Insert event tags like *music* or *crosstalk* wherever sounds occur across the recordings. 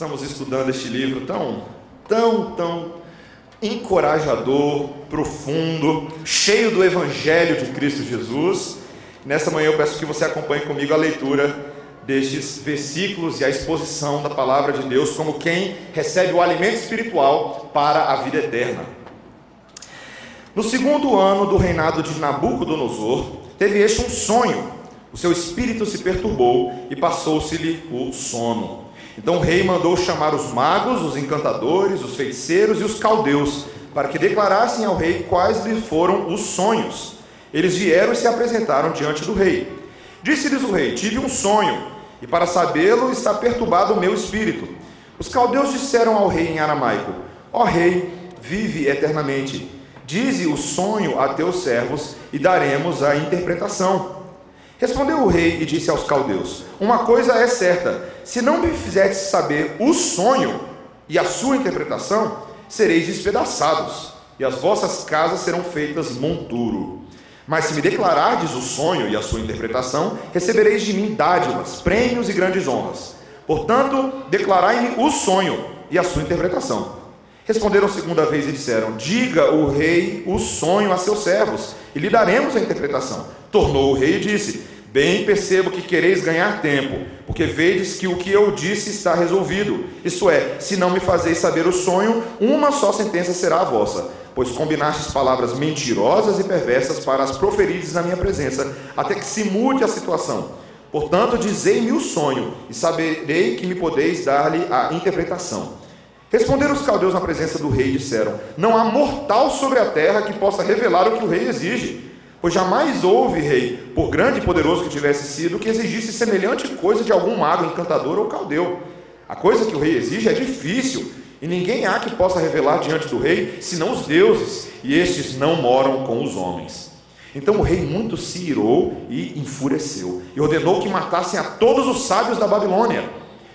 Estamos estudando este livro tão, tão, tão encorajador, profundo, cheio do Evangelho de Cristo Jesus. Nessa manhã eu peço que você acompanhe comigo a leitura destes versículos e a exposição da palavra de Deus como quem recebe o alimento espiritual para a vida eterna. No segundo ano do reinado de Nabucodonosor, teve este um sonho. O seu espírito se perturbou e passou-se-lhe o sono. Então o rei mandou chamar os magos, os encantadores, os feiticeiros e os caldeus, para que declarassem ao rei quais lhe foram os sonhos. Eles vieram e se apresentaram diante do rei. Disse-lhes o rei: Tive um sonho, e para sabê-lo está perturbado o meu espírito. Os caldeus disseram ao rei em aramaico: Ó rei, vive eternamente. Dize o sonho a teus servos e daremos a interpretação. Respondeu o rei e disse aos caldeus: Uma coisa é certa: se não me fizerdes saber o sonho e a sua interpretação, sereis despedaçados, e as vossas casas serão feitas monturo. Mas se me declarardes o sonho e a sua interpretação, recebereis de mim dádivas, prêmios e grandes honras. Portanto, declarai-me o sonho e a sua interpretação. Responderam segunda vez e disseram: Diga o rei o sonho a seus servos, e lhe daremos a interpretação. Tornou o rei e disse: Bem percebo que quereis ganhar tempo, porque vedes que o que eu disse está resolvido. Isto é, se não me fazeis saber o sonho, uma só sentença será a vossa, pois combinastes palavras mentirosas e perversas para as proferirdes na minha presença, até que se mude a situação. Portanto, dizei-me o sonho, e saberei que me podeis dar-lhe a interpretação. Responderam os caldeus na presença do rei e disseram: Não há mortal sobre a terra que possa revelar o que o rei exige. Pois jamais houve rei, por grande e poderoso que tivesse sido, que exigisse semelhante coisa de algum mago, encantador ou caldeu. A coisa que o rei exige é difícil, e ninguém há que possa revelar diante do rei, senão os deuses, e estes não moram com os homens. Então o rei muito se irou e enfureceu, e ordenou que matassem a todos os sábios da Babilônia.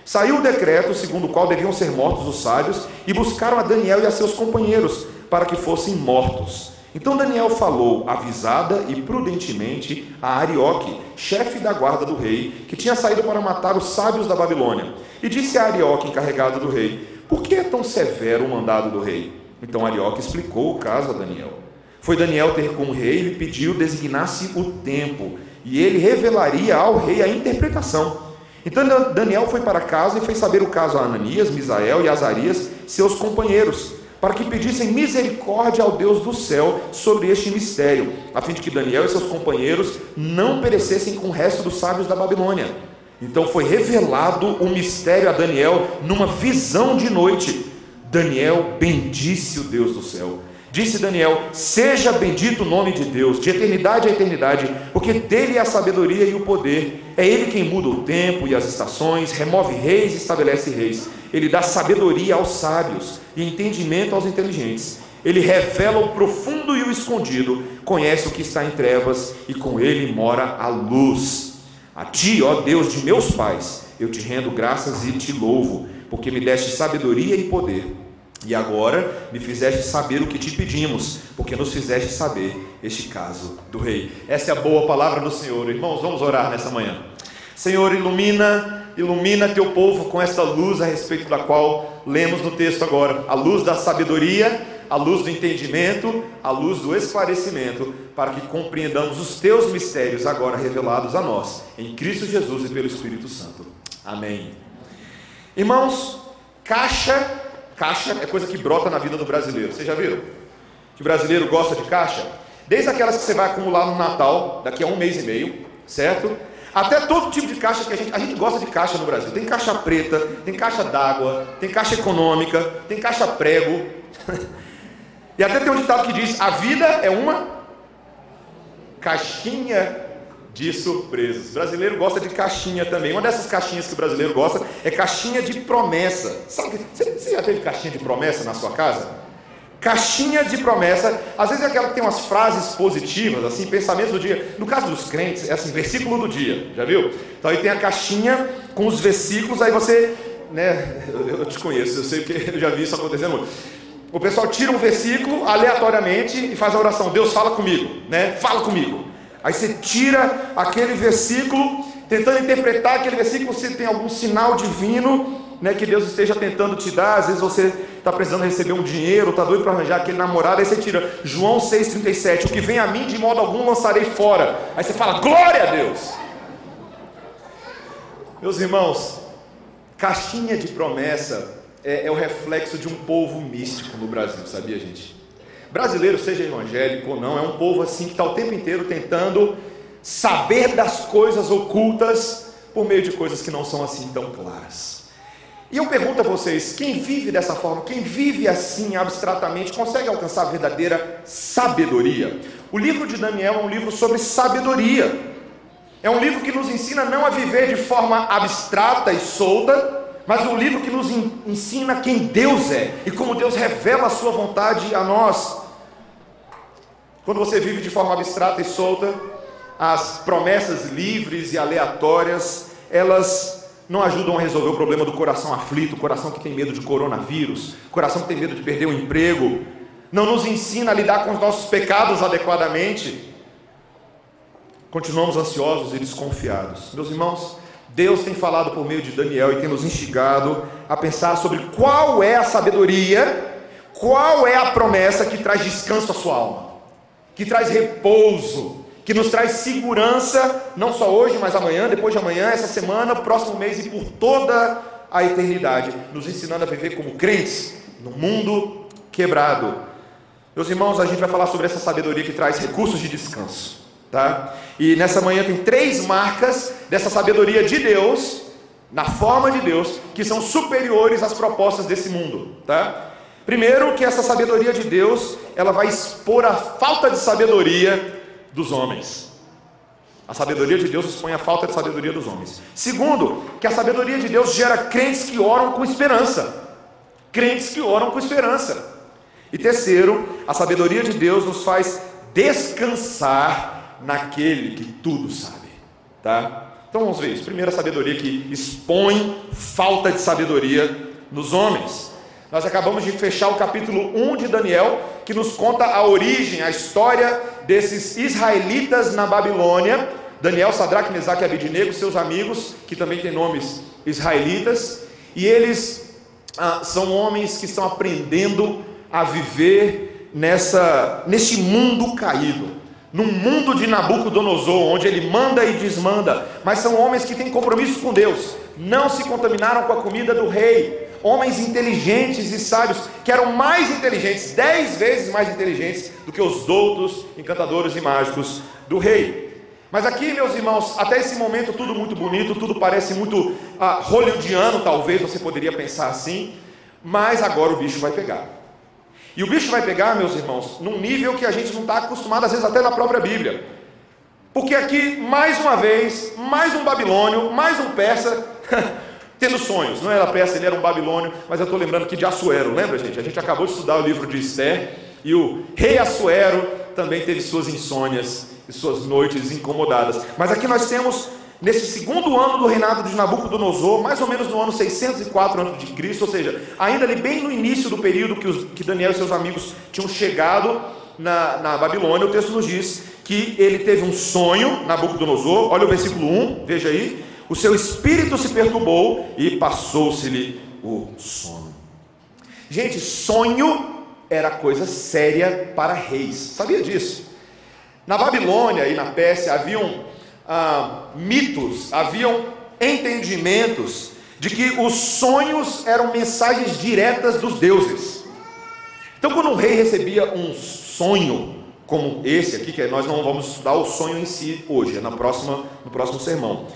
Saiu o decreto segundo o qual deviam ser mortos os sábios, e buscaram a Daniel e a seus companheiros, para que fossem mortos. Então Daniel falou avisada e prudentemente a Arioque, chefe da guarda do rei, que tinha saído para matar os sábios da Babilônia. E disse a Arioque, encarregado do rei: Por que é tão severo o mandado do rei? Então Arioque explicou o caso a Daniel. Foi Daniel ter com o rei e lhe pediu designasse o tempo, e ele revelaria ao rei a interpretação. Então Daniel foi para casa e fez saber o caso a Ananias, Misael e Azarias, seus companheiros para que pedissem misericórdia ao Deus do céu sobre este mistério, a fim de que Daniel e seus companheiros não perecessem com o resto dos sábios da Babilônia. Então foi revelado o mistério a Daniel numa visão de noite. Daniel bendisse o Deus do céu. Disse Daniel: Seja bendito o nome de Deus, de eternidade a eternidade, porque dele é a sabedoria e o poder. É ele quem muda o tempo e as estações, remove reis e estabelece reis. Ele dá sabedoria aos sábios e entendimento aos inteligentes. Ele revela o profundo e o escondido, conhece o que está em trevas e com ele mora a luz. A ti, ó Deus de meus pais, eu te rendo graças e te louvo, porque me deste sabedoria e poder. E agora me fizeste saber o que te pedimos, porque nos fizeste saber este caso do rei. Essa é a boa palavra do Senhor. Irmãos, vamos orar nessa manhã. Senhor, ilumina ilumina teu povo com esta luz a respeito da qual lemos no texto agora, a luz da sabedoria, a luz do entendimento, a luz do esclarecimento, para que compreendamos os teus mistérios agora revelados a nós, em Cristo Jesus e pelo Espírito Santo. Amém. Irmãos, caixa, caixa é coisa que brota na vida do brasileiro. Vocês já viram? Que o brasileiro gosta de caixa? Desde aquelas que você vai acumular no Natal, daqui a um mês e meio, certo? Até todo tipo de caixa que a gente, a gente gosta de caixa no Brasil. Tem caixa preta, tem caixa d'água, tem caixa econômica, tem caixa prego. *laughs* e até tem um ditado que diz: a vida é uma caixinha de surpresas. O brasileiro gosta de caixinha também. Uma dessas caixinhas que o brasileiro gosta é caixinha de promessa. Sabe, você já teve caixinha de promessa na sua casa? Caixinha de promessa, às vezes é aquela que tem umas frases positivas, assim, pensamentos do dia. No caso dos crentes, é assim, versículo do dia, já viu? Então aí tem a caixinha com os versículos, aí você, né, eu te conheço, eu sei que eu já vi isso acontecendo muito. O pessoal tira um versículo aleatoriamente e faz a oração: Deus fala comigo, né? Fala comigo. Aí você tira aquele versículo, tentando interpretar aquele versículo, se tem algum sinal divino né, que Deus esteja tentando te dar. Às vezes você está precisando receber um dinheiro, está doido para arranjar aquele namorado, aí você tira João 6,37, o que vem a mim de modo algum lançarei fora. Aí você fala, glória a Deus! Meus irmãos, caixinha de promessa é, é o reflexo de um povo místico no Brasil, sabia gente? Brasileiro, seja evangélico ou não, é um povo assim que está o tempo inteiro tentando saber das coisas ocultas por meio de coisas que não são assim tão claras. E eu pergunto a vocês: quem vive dessa forma, quem vive assim abstratamente, consegue alcançar a verdadeira sabedoria? O livro de Daniel é um livro sobre sabedoria. É um livro que nos ensina não a viver de forma abstrata e solta, mas um livro que nos ensina quem Deus é e como Deus revela a sua vontade a nós. Quando você vive de forma abstrata e solta, as promessas livres e aleatórias, elas não ajudam a resolver o problema do coração aflito, coração que tem medo de coronavírus, coração que tem medo de perder o emprego, não nos ensina a lidar com os nossos pecados adequadamente. Continuamos ansiosos e desconfiados. Meus irmãos, Deus tem falado por meio de Daniel e tem nos instigado a pensar sobre qual é a sabedoria, qual é a promessa que traz descanso à sua alma, que traz repouso, que nos traz segurança, não só hoje, mas amanhã, depois de amanhã, essa semana, próximo mês e por toda a eternidade, nos ensinando a viver como crentes no mundo quebrado. Meus irmãos, a gente vai falar sobre essa sabedoria que traz recursos de descanso, tá? E nessa manhã tem três marcas dessa sabedoria de Deus, na forma de Deus, que são superiores às propostas desse mundo, tá? Primeiro, que essa sabedoria de Deus, ela vai expor a falta de sabedoria dos homens. A sabedoria de Deus expõe a falta de sabedoria dos homens. Segundo, que a sabedoria de Deus gera crentes que oram com esperança. Crentes que oram com esperança. E terceiro, a sabedoria de Deus nos faz descansar naquele que tudo sabe. Tá? Então vamos ver isso. Primeiro, a sabedoria que expõe falta de sabedoria nos homens. Nós acabamos de fechar o capítulo 1 de Daniel, que nos conta a origem, a história desses israelitas na Babilônia. Daniel, Sadraque, Mesaque e Abidinego, seus amigos, que também têm nomes israelitas, e eles ah, são homens que estão aprendendo a viver nessa, nesse mundo caído, num mundo de Nabucodonosor, onde ele manda e desmanda, mas são homens que têm compromisso com Deus, não se contaminaram com a comida do rei, homens inteligentes e sábios, que eram mais inteligentes, dez vezes mais inteligentes do que os doutos, encantadores e mágicos do rei. Mas aqui, meus irmãos, até esse momento tudo muito bonito, tudo parece muito ah, hollywoodiano, talvez você poderia pensar assim, mas agora o bicho vai pegar. E o bicho vai pegar, meus irmãos, num nível que a gente não está acostumado, às vezes até na própria Bíblia. Porque aqui, mais uma vez, mais um babilônio, mais um persa, *laughs* tendo sonhos. Não era peça, ele era um babilônio, mas eu estou lembrando que de Assuero, lembra gente? A gente acabou de estudar o livro de Esther e o rei Assuero também teve suas insônias e suas noites incomodadas. Mas aqui nós temos nesse segundo ano do reinado de Nabucodonosor, mais ou menos no ano 604 a.C., ou seja, ainda ali bem no início do período que, os, que Daniel e seus amigos tinham chegado na, na Babilônia, o texto nos diz que ele teve um sonho, Nabucodonosor, olha o versículo 1, veja aí, o seu espírito se perturbou e passou-se-lhe o sono. Gente, sonho era coisa séria para reis, sabia disso? Na Babilônia e na Pérsia haviam ah, mitos, haviam entendimentos de que os sonhos eram mensagens diretas dos deuses. Então, quando o rei recebia um sonho como esse aqui, que nós não vamos estudar o sonho em si hoje, é na próxima, no próximo sermão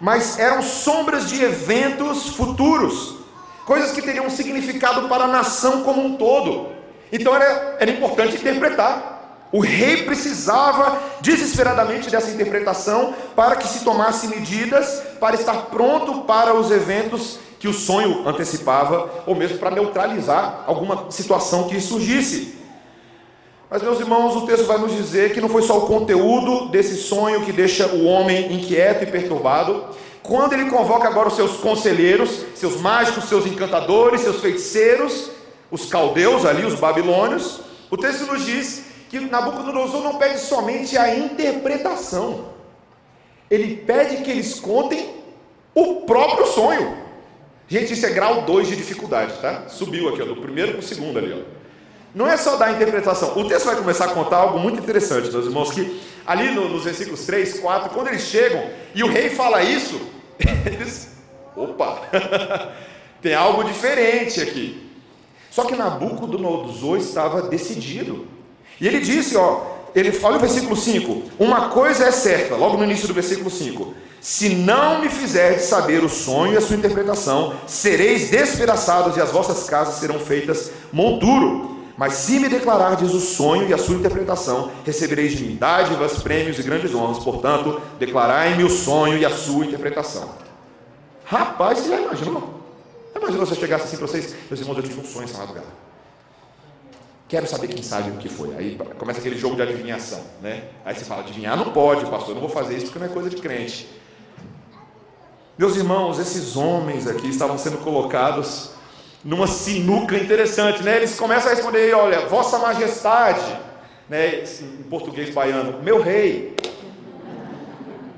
mas eram sombras de eventos futuros, coisas que teriam significado para a nação como um todo. Então era, era importante interpretar. O rei precisava desesperadamente dessa interpretação para que se tomasse medidas para estar pronto para os eventos que o sonho antecipava, ou mesmo para neutralizar alguma situação que surgisse. Mas, meus irmãos, o texto vai nos dizer que não foi só o conteúdo desse sonho que deixa o homem inquieto e perturbado. Quando ele convoca agora os seus conselheiros, seus mágicos, seus encantadores, seus feiticeiros, os caldeus ali, os babilônios, o texto nos diz que Nabucodonosor não pede somente a interpretação, ele pede que eles contem o próprio sonho. Gente, isso é grau 2 de dificuldade, tá? Subiu aqui, ó, do primeiro para o segundo ali, ó. Não é só dar interpretação. O texto vai começar a contar algo muito interessante, meus irmãos, que ali no, nos versículos 3, 4, quando eles chegam e o rei fala isso, *laughs* eles. Opa! *laughs* Tem algo diferente aqui. Só que Nabucodonosor estava decidido. E ele disse, ó, ele olha o versículo 5: Uma coisa é certa, logo no início do versículo 5: Se não me fizerdes saber o sonho e a sua interpretação, sereis despedaçados e as vossas casas serão feitas monturo. Mas se me declarardes o sonho e a sua interpretação, recebereis dádivas, prêmios e grandes honras. Portanto, declarai-me o sonho e a sua interpretação. Rapaz, você já imaginou? Imagina se eu chegasse assim para vocês, meus irmãos, eu tive um sonho essa madrugada. Quero saber quem sabe o que foi. Aí começa aquele jogo de adivinhação, né? Aí você fala, adivinhar não pode, pastor, eu não vou fazer isso porque não é coisa de crente. Meus irmãos, esses homens aqui estavam sendo colocados numa sinuca interessante, né? Eles começam a responder, olha, Vossa Majestade, né? Em português baiano, meu rei,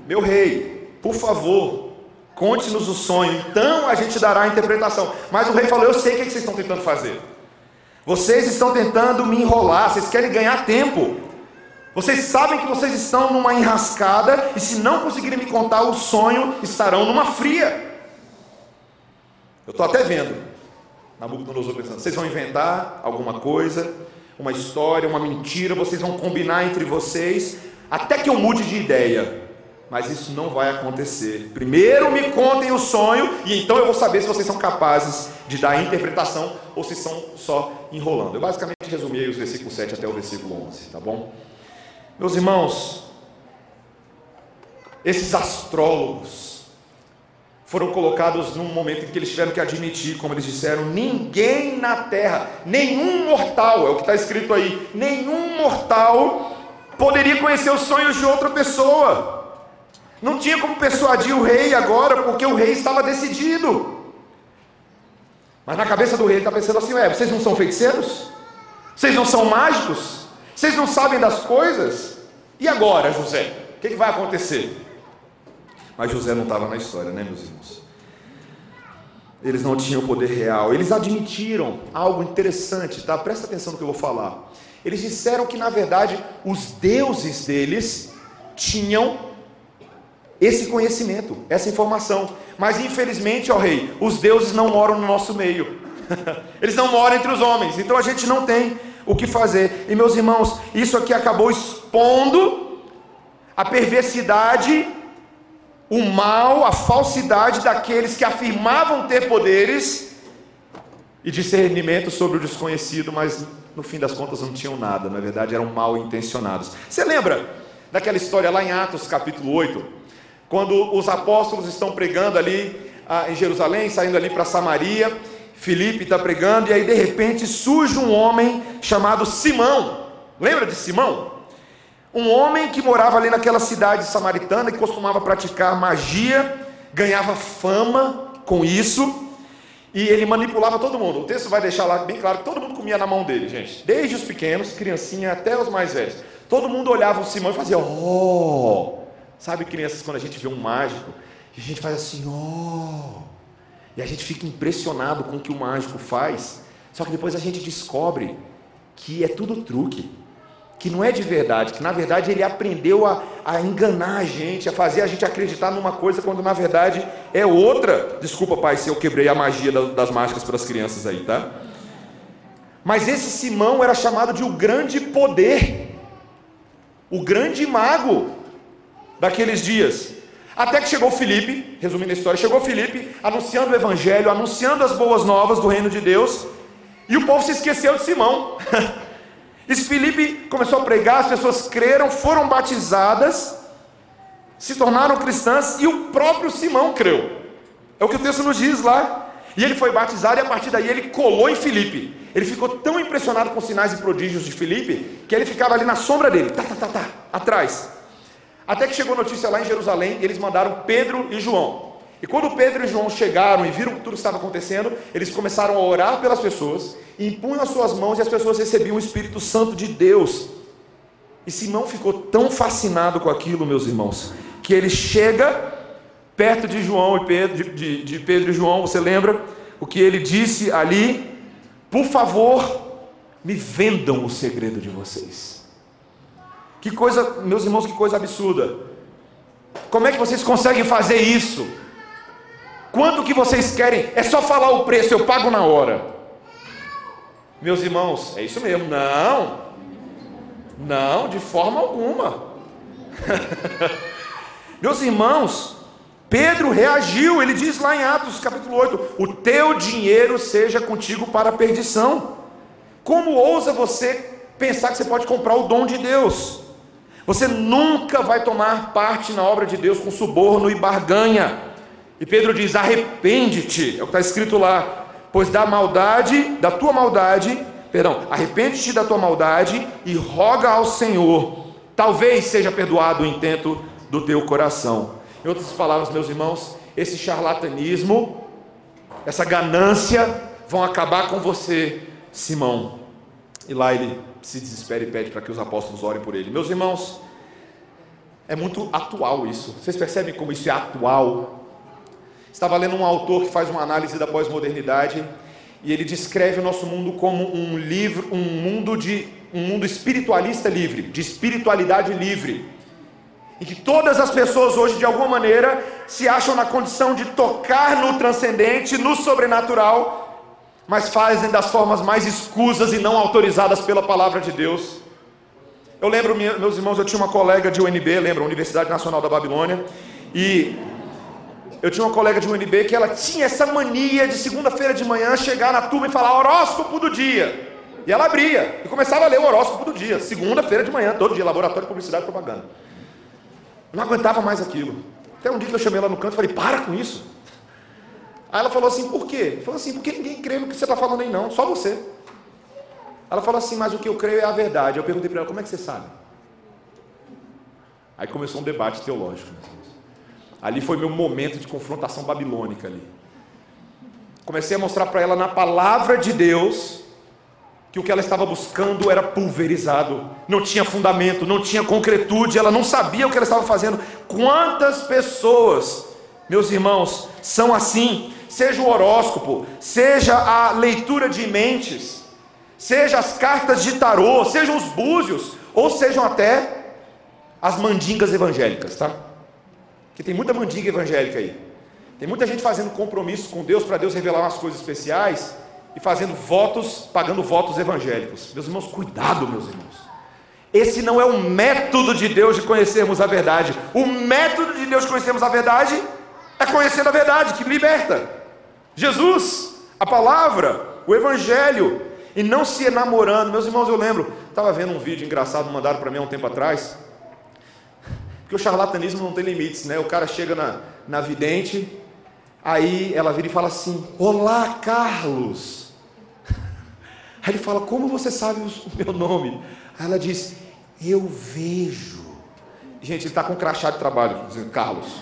meu rei, por favor, conte-nos o sonho, então a gente dará a interpretação. Mas o rei falou, eu sei o que vocês estão tentando fazer. Vocês estão tentando me enrolar, vocês querem ganhar tempo. Vocês sabem que vocês estão numa enrascada e se não conseguirem me contar o sonho, estarão numa fria. Eu estou até vendo. Nabucodonosor pensando: vocês vão inventar alguma coisa, uma história, uma mentira, vocês vão combinar entre vocês, até que eu mude de ideia. Mas isso não vai acontecer. Primeiro me contem o sonho, e então eu vou saber se vocês são capazes de dar a interpretação ou se são só enrolando. Eu basicamente resumi os versículos 7 até o versículo 11, tá bom? Meus irmãos, esses astrólogos, foram colocados num momento em que eles tiveram que admitir, como eles disseram, ninguém na terra, nenhum mortal, é o que está escrito aí, nenhum mortal poderia conhecer os sonhos de outra pessoa. Não tinha como persuadir o rei agora, porque o rei estava decidido. Mas na cabeça do rei ele está pensando assim: ué, vocês não são feiticeiros? Vocês não são mágicos? Vocês não sabem das coisas? E agora, José? O que, que vai acontecer? Mas José não estava na história, né, meus irmãos? Eles não tinham poder real. Eles admitiram algo interessante, tá? Presta atenção no que eu vou falar. Eles disseram que, na verdade, os deuses deles tinham esse conhecimento, essa informação. Mas, infelizmente, ó rei, os deuses não moram no nosso meio. *laughs* Eles não moram entre os homens. Então a gente não tem o que fazer. E, meus irmãos, isso aqui acabou expondo a perversidade o mal, a falsidade daqueles que afirmavam ter poderes e discernimento sobre o desconhecido, mas no fim das contas não tinham nada, na verdade eram mal intencionados. Você lembra daquela história lá em Atos capítulo 8, quando os apóstolos estão pregando ali ah, em Jerusalém, saindo ali para Samaria, Filipe está pregando, e aí de repente surge um homem chamado Simão. Lembra de Simão? Um homem que morava ali naquela cidade samaritana, que costumava praticar magia, ganhava fama com isso, e ele manipulava todo mundo. O texto vai deixar lá bem claro que todo mundo comia na mão dele, gente. Desde os pequenos, criancinha, até os mais velhos. Todo mundo olhava o Simão e fazia, oh! Sabe, crianças, quando a gente vê um mágico, a gente faz assim, oh! E a gente fica impressionado com o que o mágico faz. Só que depois a gente descobre que é tudo truque que não é de verdade, que na verdade ele aprendeu a, a, enganar a gente, a fazer a gente acreditar numa coisa quando na verdade é outra. Desculpa, pai, se eu quebrei a magia das mágicas para as crianças aí, tá? Mas esse Simão era chamado de o grande poder, o grande mago daqueles dias. Até que chegou Felipe, resumindo a história, chegou Felipe anunciando o evangelho, anunciando as boas novas do reino de Deus, e o povo se esqueceu de Simão. *laughs* E Filipe começou a pregar, as pessoas creram, foram batizadas, se tornaram cristãs e o próprio Simão creu. É o que o texto nos diz lá. E ele foi batizado e a partir daí ele colou em Filipe. Ele ficou tão impressionado com os sinais e prodígios de Filipe que ele ficava ali na sombra dele, tá, tá, tá, tá, atrás. Até que chegou notícia lá em Jerusalém, eles mandaram Pedro e João. E quando Pedro e João chegaram e viram que tudo estava acontecendo, eles começaram a orar pelas pessoas, impunham as suas mãos e as pessoas recebiam o Espírito Santo de Deus. E Simão ficou tão fascinado com aquilo, meus irmãos, que ele chega perto de João e Pedro, de, de Pedro e João, você lembra o que ele disse ali? Por favor, me vendam o segredo de vocês. Que coisa, meus irmãos, que coisa absurda. Como é que vocês conseguem fazer isso? Quanto que vocês querem? É só falar o preço, eu pago na hora. Meus irmãos, é isso mesmo. Não. Não, de forma alguma. *laughs* Meus irmãos, Pedro reagiu, ele diz lá em Atos capítulo 8: O teu dinheiro seja contigo para a perdição. Como ousa você pensar que você pode comprar o dom de Deus? Você nunca vai tomar parte na obra de Deus com suborno e barganha. E Pedro diz: arrepende-te, é o que está escrito lá, pois da maldade, da tua maldade, perdão, arrepende-te da tua maldade e roga ao Senhor, talvez seja perdoado o intento do teu coração. Em outras palavras, meus irmãos, esse charlatanismo, essa ganância vão acabar com você, Simão. E lá ele se desespera e pede para que os apóstolos orem por ele. Meus irmãos, é muito atual isso. Vocês percebem como isso é atual? Estava lendo um autor que faz uma análise da pós-modernidade e ele descreve o nosso mundo como um livro, um mundo de um mundo espiritualista livre, de espiritualidade livre. Em que todas as pessoas hoje de alguma maneira se acham na condição de tocar no transcendente, no sobrenatural, mas fazem das formas mais escusas e não autorizadas pela palavra de Deus. Eu lembro, meus irmãos, eu tinha uma colega de UNB, lembra, Universidade Nacional da Babilônia, e eu tinha uma colega de UNB que ela tinha essa mania de segunda-feira de manhã chegar na turma e falar horóscopo do dia. E ela abria e começava a ler o horóscopo do dia, segunda-feira de manhã, todo dia, laboratório de publicidade e propaganda. Não aguentava mais aquilo. Até um dia que eu chamei ela no canto e falei, para com isso. Aí ela falou assim, por quê? Falou assim, porque ninguém crê no que você está falando aí não, só você. Ela falou assim, mas o que eu creio é a verdade. Eu perguntei para ela, como é que você sabe? Aí começou um debate teológico. Ali foi meu momento de confrontação babilônica ali. Comecei a mostrar para ela na palavra de Deus que o que ela estava buscando era pulverizado, não tinha fundamento, não tinha concretude, ela não sabia o que ela estava fazendo. Quantas pessoas, meus irmãos, são assim? Seja o horóscopo, seja a leitura de mentes, seja as cartas de tarô, sejam os búzios, ou sejam até as mandingas evangélicas, tá? Que tem muita mandinga evangélica aí. Tem muita gente fazendo compromissos com Deus para Deus revelar umas coisas especiais e fazendo votos, pagando votos evangélicos. Meus irmãos, cuidado, meus irmãos. Esse não é o método de Deus de conhecermos a verdade. O método de Deus de conhecermos a verdade é conhecer a verdade que liberta. Jesus, a palavra, o evangelho, e não se enamorando. Meus irmãos, eu lembro, estava vendo um vídeo engraçado mandado para mim há um tempo atrás porque o charlatanismo não tem limites, né? O cara chega na, na vidente, aí ela vira e fala assim: Olá, Carlos. *laughs* Aí ele fala: Como você sabe o *laughs* meu nome? Aí ela diz: Eu vejo. Gente, ele está com um crachá de trabalho, dizendo Carlos. *laughs*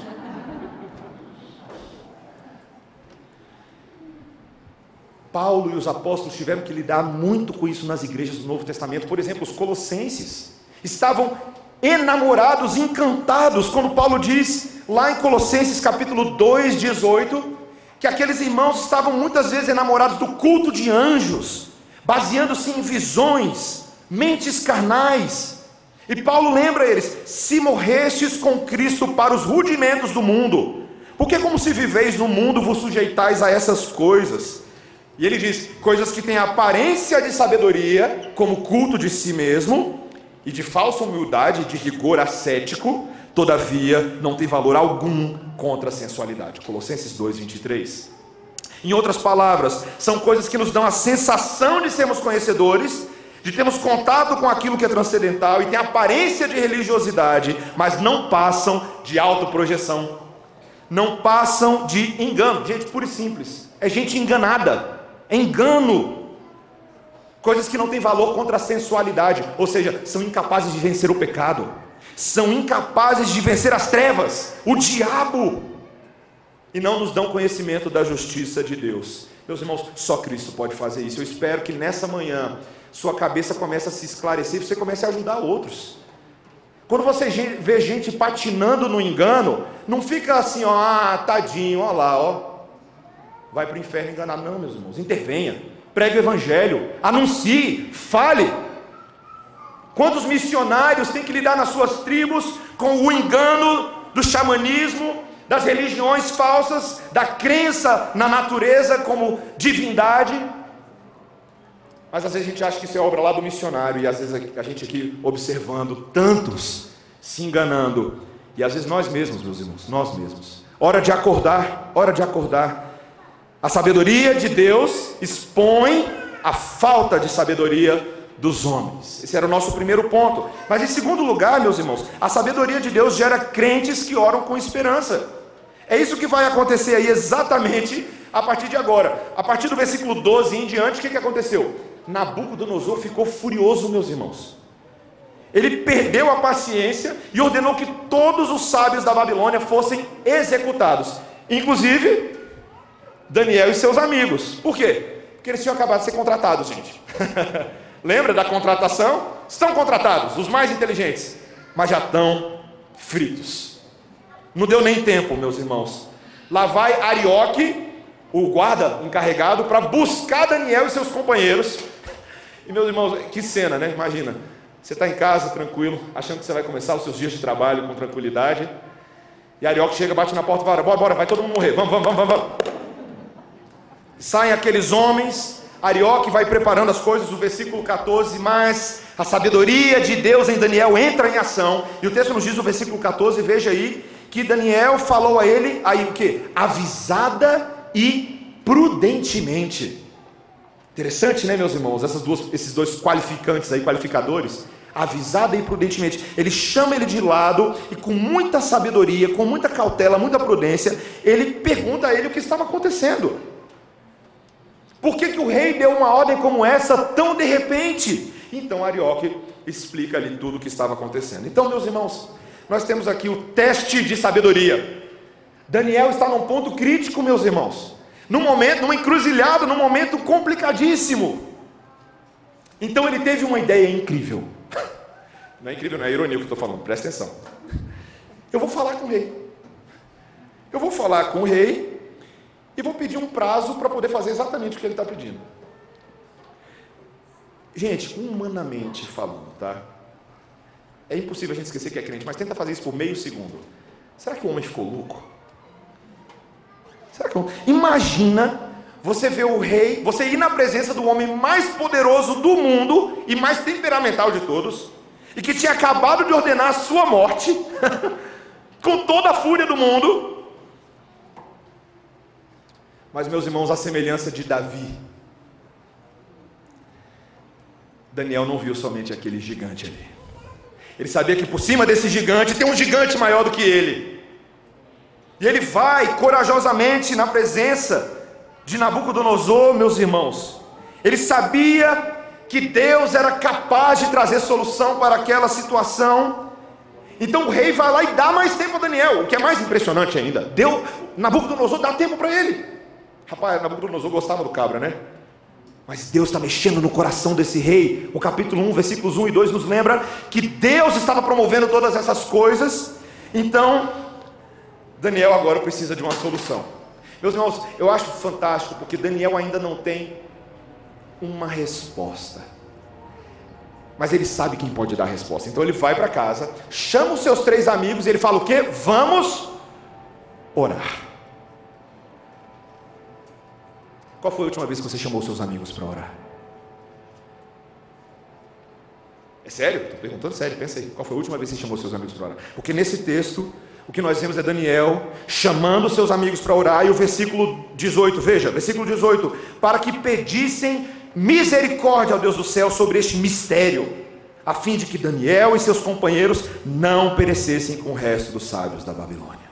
Paulo e os apóstolos tiveram que lidar muito com isso nas igrejas do Novo Testamento. Por exemplo, os colossenses estavam enamorados, encantados, quando Paulo diz lá em Colossenses capítulo 2, 18, que aqueles irmãos estavam muitas vezes enamorados do culto de anjos, baseando-se em visões, mentes carnais. E Paulo lembra eles: se morrestes com Cristo para os rudimentos do mundo, porque como se viveis no mundo vos sujeitais a essas coisas? E ele diz: coisas que têm aparência de sabedoria, como culto de si mesmo, e de falsa humildade, de rigor ascético, todavia não tem valor algum contra a sensualidade. Colossenses 2, 23. Em outras palavras, são coisas que nos dão a sensação de sermos conhecedores, de termos contato com aquilo que é transcendental e tem aparência de religiosidade, mas não passam de autoprojeção, não passam de engano. Gente, pura e simples, é gente enganada, é engano coisas que não têm valor contra a sensualidade, ou seja, são incapazes de vencer o pecado, são incapazes de vencer as trevas, o diabo, e não nos dão conhecimento da justiça de Deus. Meus irmãos, só Cristo pode fazer isso. Eu espero que nessa manhã sua cabeça comece a se esclarecer e você comece a ajudar outros. Quando você vê gente patinando no engano, não fica assim, ó, ah, tadinho, ó lá, ó. Vai para o inferno enganar. Não, meus irmãos, intervenha. Pregue o evangelho, anuncie, fale. Quantos missionários têm que lidar nas suas tribos com o engano do xamanismo, das religiões falsas, da crença na natureza como divindade? Mas às vezes a gente acha que isso é obra lá do missionário, e às vezes a gente aqui observando tantos se enganando, e às vezes nós mesmos, meus irmãos, nós mesmos. Hora de acordar, hora de acordar. A sabedoria de Deus expõe a falta de sabedoria dos homens. Esse era o nosso primeiro ponto. Mas em segundo lugar, meus irmãos, a sabedoria de Deus gera crentes que oram com esperança. É isso que vai acontecer aí exatamente a partir de agora. A partir do versículo 12 em diante, o que, que aconteceu? Nabucodonosor ficou furioso, meus irmãos. Ele perdeu a paciência e ordenou que todos os sábios da Babilônia fossem executados, inclusive Daniel e seus amigos. Por quê? Porque eles tinham acabado de ser contratados, gente. *laughs* Lembra da contratação? Estão contratados, os mais inteligentes, mas já estão fritos. Não deu nem tempo, meus irmãos. Lá vai Arioque, o guarda encarregado, para buscar Daniel e seus companheiros e meus irmãos, que cena, né? Imagina, você está em casa tranquilo, achando que você vai começar os seus dias de trabalho com tranquilidade. E Arioque chega, bate na porta e fala: bora, bora, vai todo mundo morrer, vamos, vamos, vamos, vamos. Saem aqueles homens, Arioque vai preparando as coisas, o versículo 14, mas a sabedoria de Deus em Daniel entra em ação. E o texto nos diz no versículo 14, veja aí, que Daniel falou a ele, aí o que? Avisada e prudentemente. Interessante, né, meus irmãos? Essas duas, esses dois qualificantes aí, qualificadores, avisada e prudentemente. Ele chama ele de lado e com muita sabedoria, com muita cautela, muita prudência, ele pergunta a ele o que estava acontecendo. Por que, que o rei deu uma ordem como essa tão de repente? Então Arioque explica ali tudo o que estava acontecendo. Então, meus irmãos, nós temos aqui o teste de sabedoria. Daniel está num ponto crítico, meus irmãos num momento, numa encruzilhada, num momento complicadíssimo. Então ele teve uma ideia incrível. *laughs* Não é incrível, não é ironia o que eu estou falando, presta atenção. Eu vou falar com o rei. Eu vou falar com o rei e vou pedir um prazo para poder fazer exatamente o que ele está pedindo. Gente, humanamente falando, tá? É impossível a gente esquecer que é crente, mas tenta fazer isso por meio segundo. Será que o homem ficou louco? Será que eu... Imagina você ver o rei, você ir na presença do homem mais poderoso do mundo e mais temperamental de todos, e que tinha acabado de ordenar a sua morte, *laughs* com toda a fúria do mundo. Mas, meus irmãos, a semelhança de Davi, Daniel não viu somente aquele gigante ali. Ele sabia que por cima desse gigante tem um gigante maior do que ele. E ele vai corajosamente na presença de Nabucodonosor, meus irmãos. Ele sabia que Deus era capaz de trazer solução para aquela situação. Então o rei vai lá e dá mais tempo a Daniel, o que é mais impressionante ainda. Deu, Nabucodonosor dá tempo para ele. Rapaz, Nabucodonosor gostava do cabra, né? Mas Deus está mexendo no coração desse rei. O capítulo 1, versículos 1 e 2 nos lembra que Deus estava promovendo todas essas coisas. Então, Daniel agora precisa de uma solução. Meus irmãos, eu acho fantástico porque Daniel ainda não tem uma resposta. Mas ele sabe quem pode dar a resposta. Então ele vai para casa, chama os seus três amigos e ele fala o quê? Vamos orar. Qual foi a última vez que você chamou seus amigos para orar? É sério? Estou perguntando sério, pensa aí. Qual foi a última vez que você chamou seus amigos para orar? Porque nesse texto o que nós vemos é Daniel chamando seus amigos para orar, e o versículo 18, veja, versículo 18: para que pedissem misericórdia ao Deus do céu sobre este mistério, a fim de que Daniel e seus companheiros não perecessem com o resto dos sábios da Babilônia.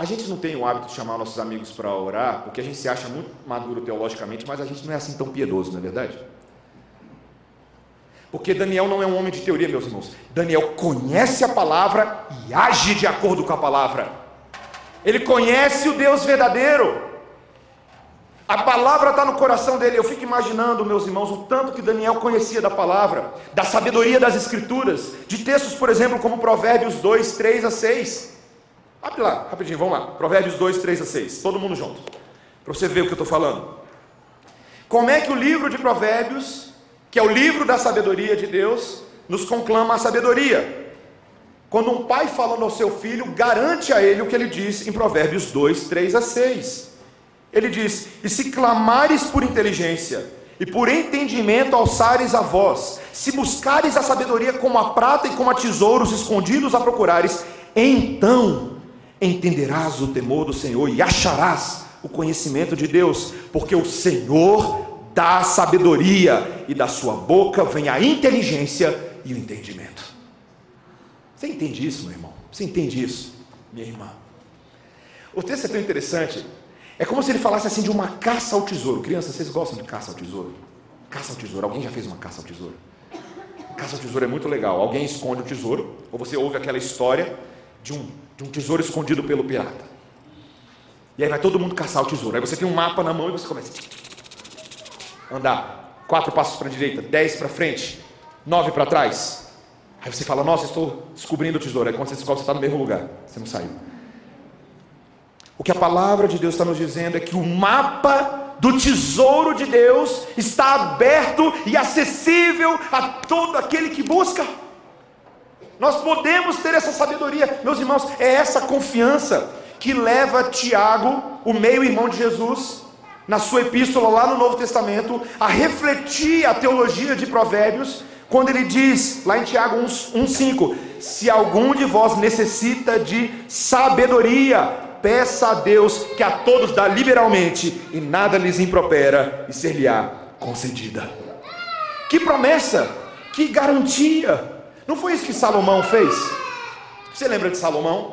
A gente não tem o hábito de chamar nossos amigos para orar, porque a gente se acha muito maduro teologicamente, mas a gente não é assim tão piedoso, não é verdade? Porque Daniel não é um homem de teoria, meus irmãos. Daniel conhece a palavra e age de acordo com a palavra. Ele conhece o Deus verdadeiro. A palavra está no coração dele. Eu fico imaginando, meus irmãos, o tanto que Daniel conhecia da palavra, da sabedoria das escrituras, de textos, por exemplo, como Provérbios 2, 3 a 6. Abre lá, rapidinho, vamos lá. Provérbios 2, 3 a 6. Todo mundo junto. Para você ver o que eu estou falando. Como é que o livro de Provérbios, que é o livro da sabedoria de Deus, nos conclama a sabedoria? Quando um pai falando ao seu filho, garante a ele o que ele diz em Provérbios 2, 3 a 6. Ele diz: E se clamares por inteligência e por entendimento alçares a voz, se buscares a sabedoria como a prata e como a tesouros escondidos a procurares, então entenderás o temor do Senhor e acharás o conhecimento de Deus, porque o Senhor dá sabedoria e da sua boca vem a inteligência e o entendimento. Você entende isso, meu irmão? Você entende isso, minha irmã? O texto é tão interessante é como se ele falasse assim de uma caça ao tesouro. Crianças, vocês gostam de caça ao tesouro? Caça ao tesouro. Alguém já fez uma caça ao tesouro? Caça ao tesouro é muito legal. Alguém esconde o tesouro, ou você ouve aquela história de um, de um tesouro escondido pelo pirata. E aí vai todo mundo caçar o tesouro. Aí você tem um mapa na mão e você começa a andar. Quatro passos para a direita, dez para frente, nove para trás. Aí você fala, nossa, estou descobrindo o tesouro. Aí quando você descobre, você está no mesmo lugar. Você não saiu. O que a palavra de Deus está nos dizendo é que o mapa do tesouro de Deus está aberto e acessível a todo aquele que busca. Nós podemos ter essa sabedoria, meus irmãos, é essa confiança que leva Tiago, o meio-irmão de Jesus, na sua epístola lá no Novo Testamento, a refletir a teologia de Provérbios, quando ele diz, lá em Tiago 1,5: Se algum de vós necessita de sabedoria, peça a Deus que a todos dá liberalmente e nada lhes impropera e ser-lhe-á concedida. Que promessa, que garantia. Não foi isso que Salomão fez? Você lembra de Salomão?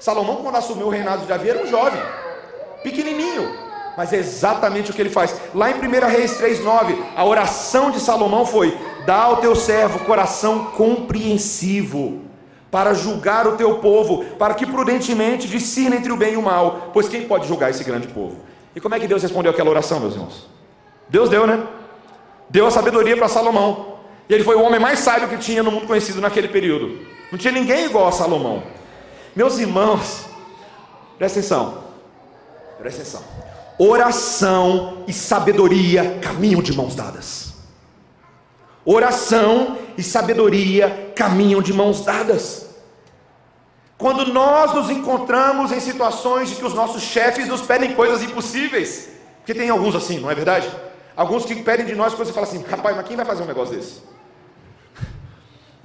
Salomão, quando assumiu o reinado de Davi, era um jovem, pequenininho, mas é exatamente o que ele faz. Lá em 1 Reis 3,9, a oração de Salomão foi: dá ao teu servo coração compreensivo para julgar o teu povo, para que prudentemente discirna entre o bem e o mal, pois quem pode julgar esse grande povo? E como é que Deus respondeu aquela oração, meus irmãos? Deus deu, né? Deu a sabedoria para Salomão. E ele foi o homem mais sábio que tinha no mundo conhecido naquele período. Não tinha ninguém igual a Salomão. Meus irmãos, presta atenção. Presta atenção. Oração e sabedoria caminham de mãos dadas. Oração e sabedoria caminham de mãos dadas. Quando nós nos encontramos em situações de que os nossos chefes nos pedem coisas impossíveis, porque tem alguns assim, não é verdade? Alguns que pedem de nós coisas e falam assim: rapaz, mas quem vai fazer um negócio desse?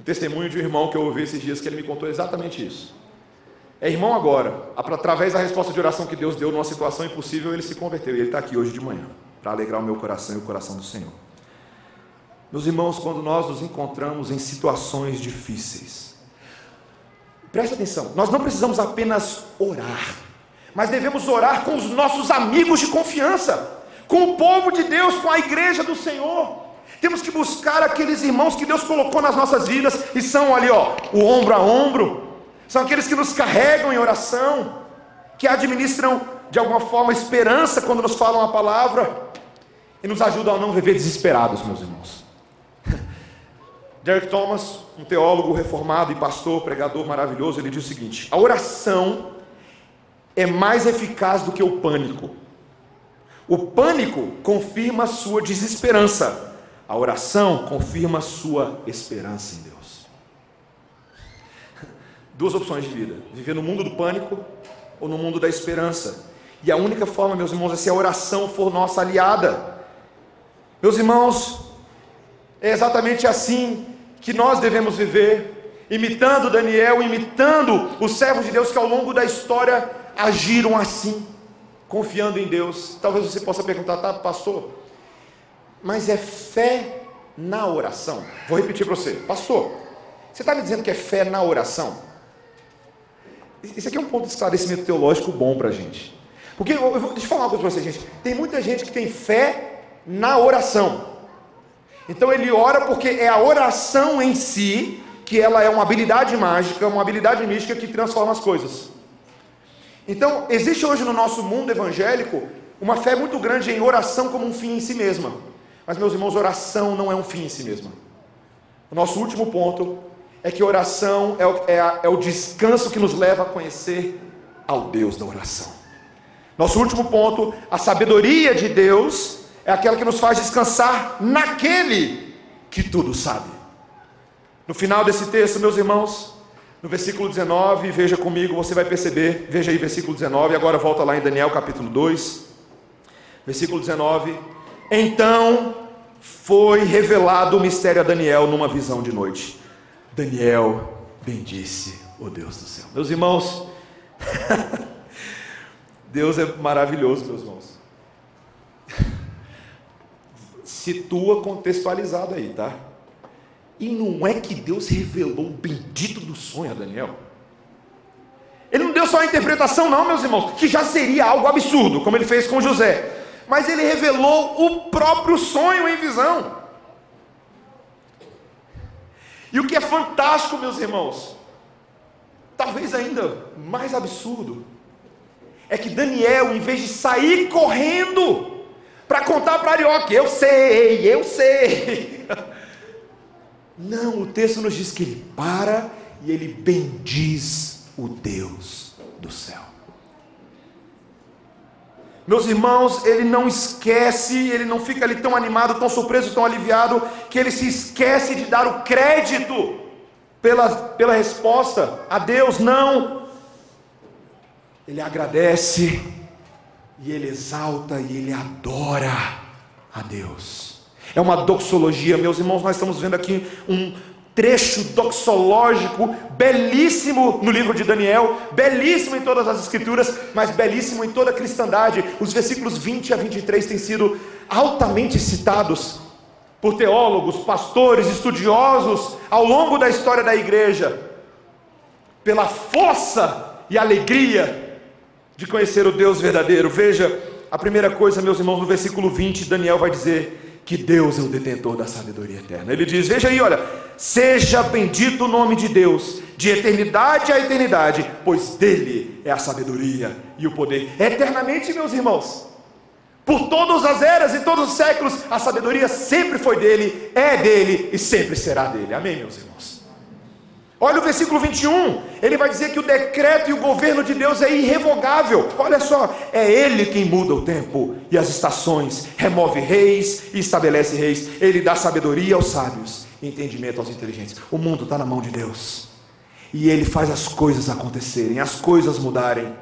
Testemunho de um irmão que eu ouvi esses dias que ele me contou exatamente isso. É irmão agora, através da resposta de oração que Deus deu numa situação impossível, ele se converteu e ele está aqui hoje de manhã para alegrar o meu coração e o coração do Senhor. Meus irmãos, quando nós nos encontramos em situações difíceis, Presta atenção, nós não precisamos apenas orar, mas devemos orar com os nossos amigos de confiança, com o povo de Deus, com a igreja do Senhor. Temos que buscar aqueles irmãos que Deus colocou nas nossas vidas e são ali, ó, o ombro a ombro. São aqueles que nos carregam em oração, que administram de alguma forma esperança quando nos falam a palavra e nos ajudam a não viver desesperados, meus irmãos. *laughs* Derek Thomas, um teólogo reformado e pastor, pregador maravilhoso, ele diz o seguinte: a oração é mais eficaz do que o pânico. O pânico confirma a sua desesperança, a oração confirma sua esperança em Deus. Duas opções de vida: viver no mundo do pânico ou no mundo da esperança. E a única forma, meus irmãos, é se a oração for nossa aliada. Meus irmãos, é exatamente assim que nós devemos viver, imitando Daniel, imitando os servos de Deus que ao longo da história agiram assim, confiando em Deus. Talvez você possa perguntar, tá, pastor, mas é fé na oração? Vou repetir para você, pastor, você está me dizendo que é fé na oração? Isso aqui é um ponto de esclarecimento teológico bom para a gente. Porque, eu vou, deixa eu falar uma coisa para você, gente. Tem muita gente que tem fé na oração. Então ele ora porque é a oração em si que ela é uma habilidade mágica, uma habilidade mística que transforma as coisas. Então, existe hoje no nosso mundo evangélico uma fé muito grande em oração como um fim em si mesma. Mas, meus irmãos, oração não é um fim em si mesma. O nosso último ponto é que oração é o, é, a, é o descanso que nos leva a conhecer ao Deus da oração. Nosso último ponto, a sabedoria de Deus é aquela que nos faz descansar naquele que tudo sabe. No final desse texto, meus irmãos, no versículo 19, veja comigo, você vai perceber, veja aí versículo 19, agora volta lá em Daniel capítulo 2, versículo 19. Então foi revelado o mistério a Daniel numa visão de noite. Daniel bendisse o Deus do céu. Meus irmãos, *laughs* Deus é maravilhoso, meus irmãos. Situa contextualizado aí, tá? E não é que Deus revelou o bendito do sonho a Daniel. Ele não deu só a interpretação, não, meus irmãos, que já seria algo absurdo, como ele fez com José. Mas ele revelou o próprio sonho em visão. E o que é fantástico, meus irmãos, talvez ainda mais absurdo, é que Daniel, em vez de sair correndo para contar para Arioque, eu sei, eu sei. *laughs* Não, o texto nos diz que ele para e ele bendiz o Deus do céu. Meus irmãos, ele não esquece, ele não fica ali tão animado, tão surpreso, tão aliviado, que ele se esquece de dar o crédito pela, pela resposta a Deus, não. Ele agradece, e ele exalta, e ele adora a Deus. É uma doxologia, meus irmãos, nós estamos vendo aqui um trecho doxológico belíssimo no livro de Daniel, belíssimo em todas as escrituras, mas belíssimo em toda a cristandade. Os versículos 20 a 23 têm sido altamente citados por teólogos, pastores, estudiosos ao longo da história da igreja, pela força e alegria de conhecer o Deus verdadeiro. Veja, a primeira coisa, meus irmãos, no versículo 20, Daniel vai dizer: que Deus é o detentor da sabedoria eterna. Ele diz: Veja aí, olha, seja bendito o nome de Deus, de eternidade a eternidade, pois dele é a sabedoria e o poder. Eternamente, meus irmãos, por todas as eras e todos os séculos, a sabedoria sempre foi dele, é dele e sempre será dele. Amém, meus irmãos? Olha o versículo 21, ele vai dizer que o decreto e o governo de Deus é irrevogável. Olha só, é Ele quem muda o tempo e as estações, remove reis e estabelece reis. Ele dá sabedoria aos sábios entendimento aos inteligentes. O mundo está na mão de Deus e Ele faz as coisas acontecerem, as coisas mudarem.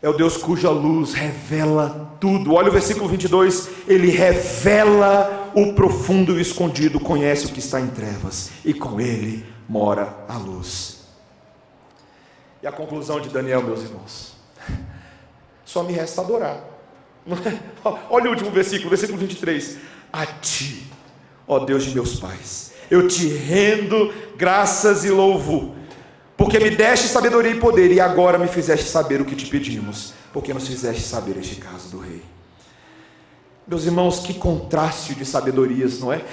É o Deus cuja luz revela tudo. Olha o versículo 22, ele revela o profundo e o escondido, conhece o que está em trevas, e com ele mora a luz. E a conclusão de Daniel, meus irmãos, *laughs* só me resta adorar. *laughs* Olha o último versículo, versículo 23. A ti, ó Deus de meus pais, eu te rendo graças e louvo, porque me deste sabedoria e poder, e agora me fizeste saber o que te pedimos, porque nos fizeste saber este caso do rei. Meus irmãos, que contraste de sabedorias, não é?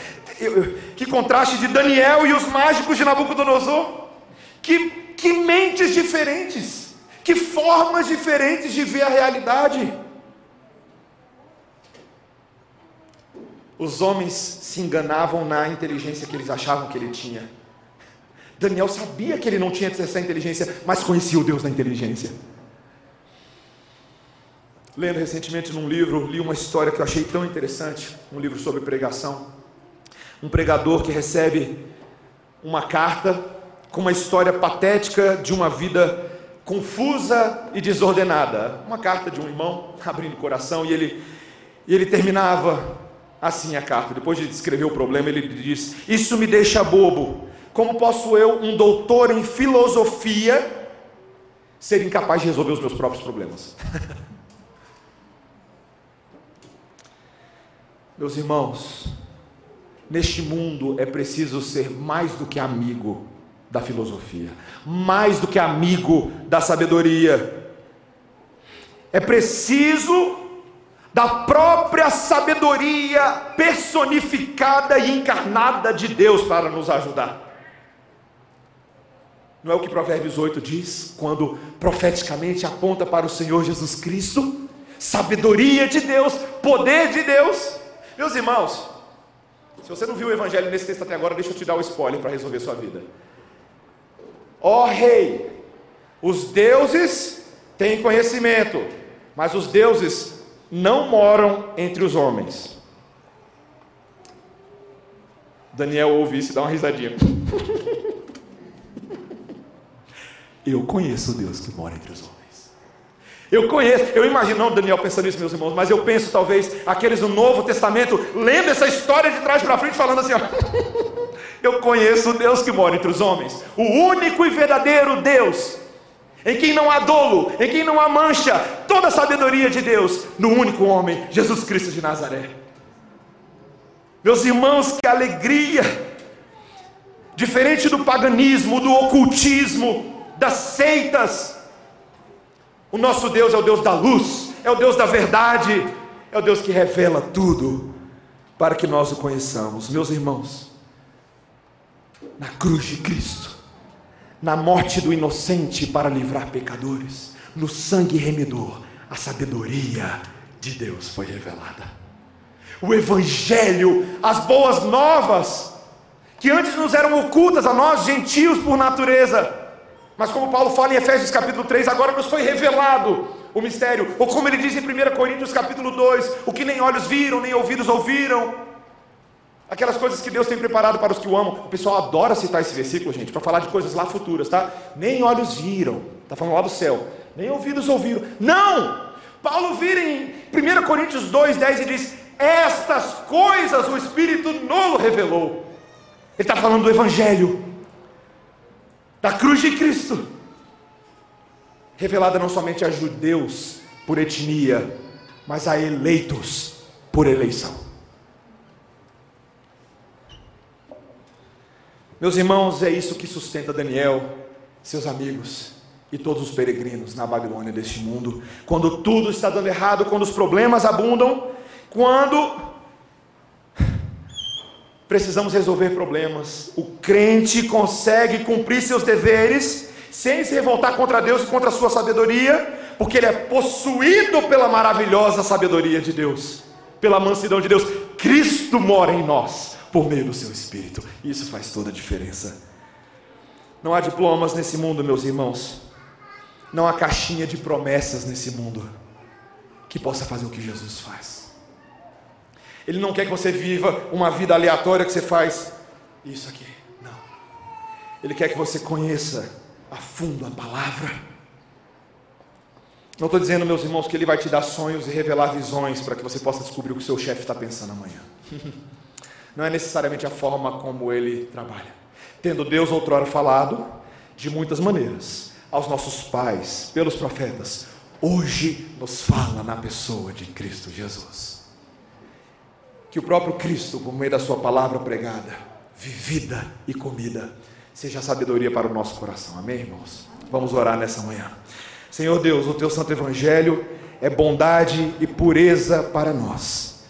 Que contraste de Daniel e os mágicos de Nabucodonosor. Que, que mentes diferentes, que formas diferentes de ver a realidade. Os homens se enganavam na inteligência que eles achavam que ele tinha. Daniel sabia que ele não tinha essa inteligência, mas conhecia o Deus da inteligência. Lendo recentemente num livro, li uma história que eu achei tão interessante, um livro sobre pregação. Um pregador que recebe uma carta com uma história patética de uma vida confusa e desordenada. Uma carta de um irmão *laughs* abrindo o coração e ele, e ele terminava assim a carta. Depois de descrever o problema, ele diz: Isso me deixa bobo. Como posso eu, um doutor em filosofia, ser incapaz de resolver os meus próprios problemas? *laughs* Meus irmãos, neste mundo é preciso ser mais do que amigo da filosofia, mais do que amigo da sabedoria. É preciso da própria sabedoria personificada e encarnada de Deus para nos ajudar. Não é o que Provérbios 8 diz, quando profeticamente aponta para o Senhor Jesus Cristo? sabedoria de Deus, poder de Deus. Meus irmãos, se você não viu o evangelho nesse texto até agora, deixa eu te dar o um spoiler para resolver sua vida. Ó oh, rei, os deuses têm conhecimento, mas os deuses não moram entre os homens. Daniel ouve isso e dá uma risadinha. Eu conheço o Deus que mora entre os homens. Eu conheço, eu imagino, não Daniel pensando isso, meus irmãos, mas eu penso talvez aqueles do Novo Testamento, lembra essa história de trás para frente, falando assim: ó, *laughs* eu conheço o Deus que mora entre os homens, o único e verdadeiro Deus, em quem não há dolo, em quem não há mancha, toda a sabedoria de Deus, no único homem, Jesus Cristo de Nazaré. Meus irmãos, que alegria! Diferente do paganismo, do ocultismo, das seitas, o nosso Deus é o Deus da luz, é o Deus da verdade, é o Deus que revela tudo para que nós o conheçamos. Meus irmãos, na cruz de Cristo, na morte do inocente para livrar pecadores, no sangue remidor, a sabedoria de Deus foi revelada. O Evangelho, as boas novas, que antes nos eram ocultas a nós, gentios por natureza, mas como Paulo fala em Efésios capítulo 3, agora nos foi revelado o mistério, ou como ele diz em 1 Coríntios capítulo 2, o que nem olhos viram, nem ouvidos ouviram. Aquelas coisas que Deus tem preparado para os que o amam. O pessoal adora citar esse versículo, gente, para falar de coisas lá futuras, tá? Nem olhos viram, está falando lá do céu, nem ouvidos ouviram. Não! Paulo vira em 1 Coríntios 2, 10 e diz: Estas coisas o Espírito nolo revelou. Ele está falando do Evangelho da cruz de Cristo, revelada não somente a judeus por etnia, mas a eleitos por eleição. Meus irmãos, é isso que sustenta Daniel, seus amigos e todos os peregrinos na Babilônia deste mundo. Quando tudo está dando errado, quando os problemas abundam, quando precisamos resolver problemas. O crente consegue cumprir seus deveres sem se revoltar contra Deus e contra a sua sabedoria, porque ele é possuído pela maravilhosa sabedoria de Deus, pela mansidão de Deus. Cristo mora em nós por meio do seu espírito. Isso faz toda a diferença. Não há diplomas nesse mundo, meus irmãos. Não há caixinha de promessas nesse mundo que possa fazer o que Jesus faz. Ele não quer que você viva uma vida aleatória que você faz isso aqui. Não. Ele quer que você conheça a fundo a palavra. Não estou dizendo, meus irmãos, que ele vai te dar sonhos e revelar visões para que você possa descobrir o que seu chefe está pensando amanhã. *laughs* Não é necessariamente a forma como ele trabalha. Tendo Deus outrora falado de muitas maneiras aos nossos pais, pelos profetas, hoje nos fala na pessoa de Cristo Jesus que o próprio Cristo, por meio da Sua palavra pregada, vivida e comida, seja sabedoria para o nosso coração. Amém, irmãos? Vamos orar nessa manhã. Senhor Deus, o Teu Santo Evangelho é bondade e pureza para nós.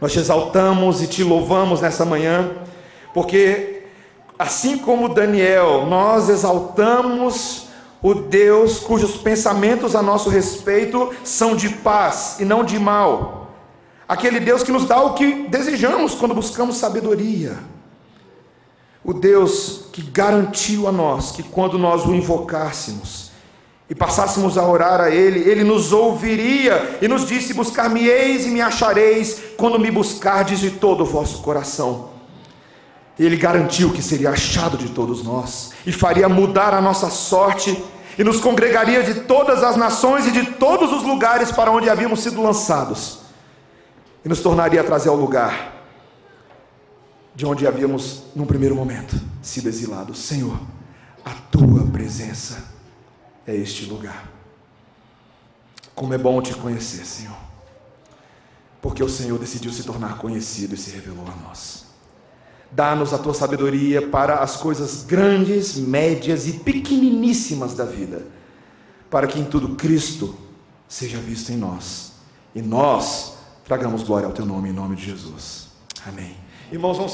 Nós te exaltamos e te louvamos nessa manhã, porque assim como Daniel, nós exaltamos o Deus cujos pensamentos a nosso respeito são de paz e não de mal aquele Deus que nos dá o que desejamos quando buscamos sabedoria. O Deus que garantiu a nós que quando nós o invocássemos e passássemos a orar a Ele, Ele nos ouviria e nos disse: Buscar-me-eis e me achareis quando me buscardes de todo o vosso coração. Ele garantiu que seria achado de todos nós e faria mudar a nossa sorte e nos congregaria de todas as nações e de todos os lugares para onde havíamos sido lançados e nos tornaria a trazer ao lugar de onde havíamos, num primeiro momento, sido exilados. Senhor, a tua presença é este lugar. Como é bom te conhecer, Senhor, porque o Senhor decidiu se tornar conhecido e se revelou a nós. Dá-nos a tua sabedoria para as coisas grandes, médias e pequeniníssimas da vida, para que em tudo Cristo seja visto em nós e nós Tragamos glória ao teu nome, em nome de Jesus. Amém. Irmãos, vamos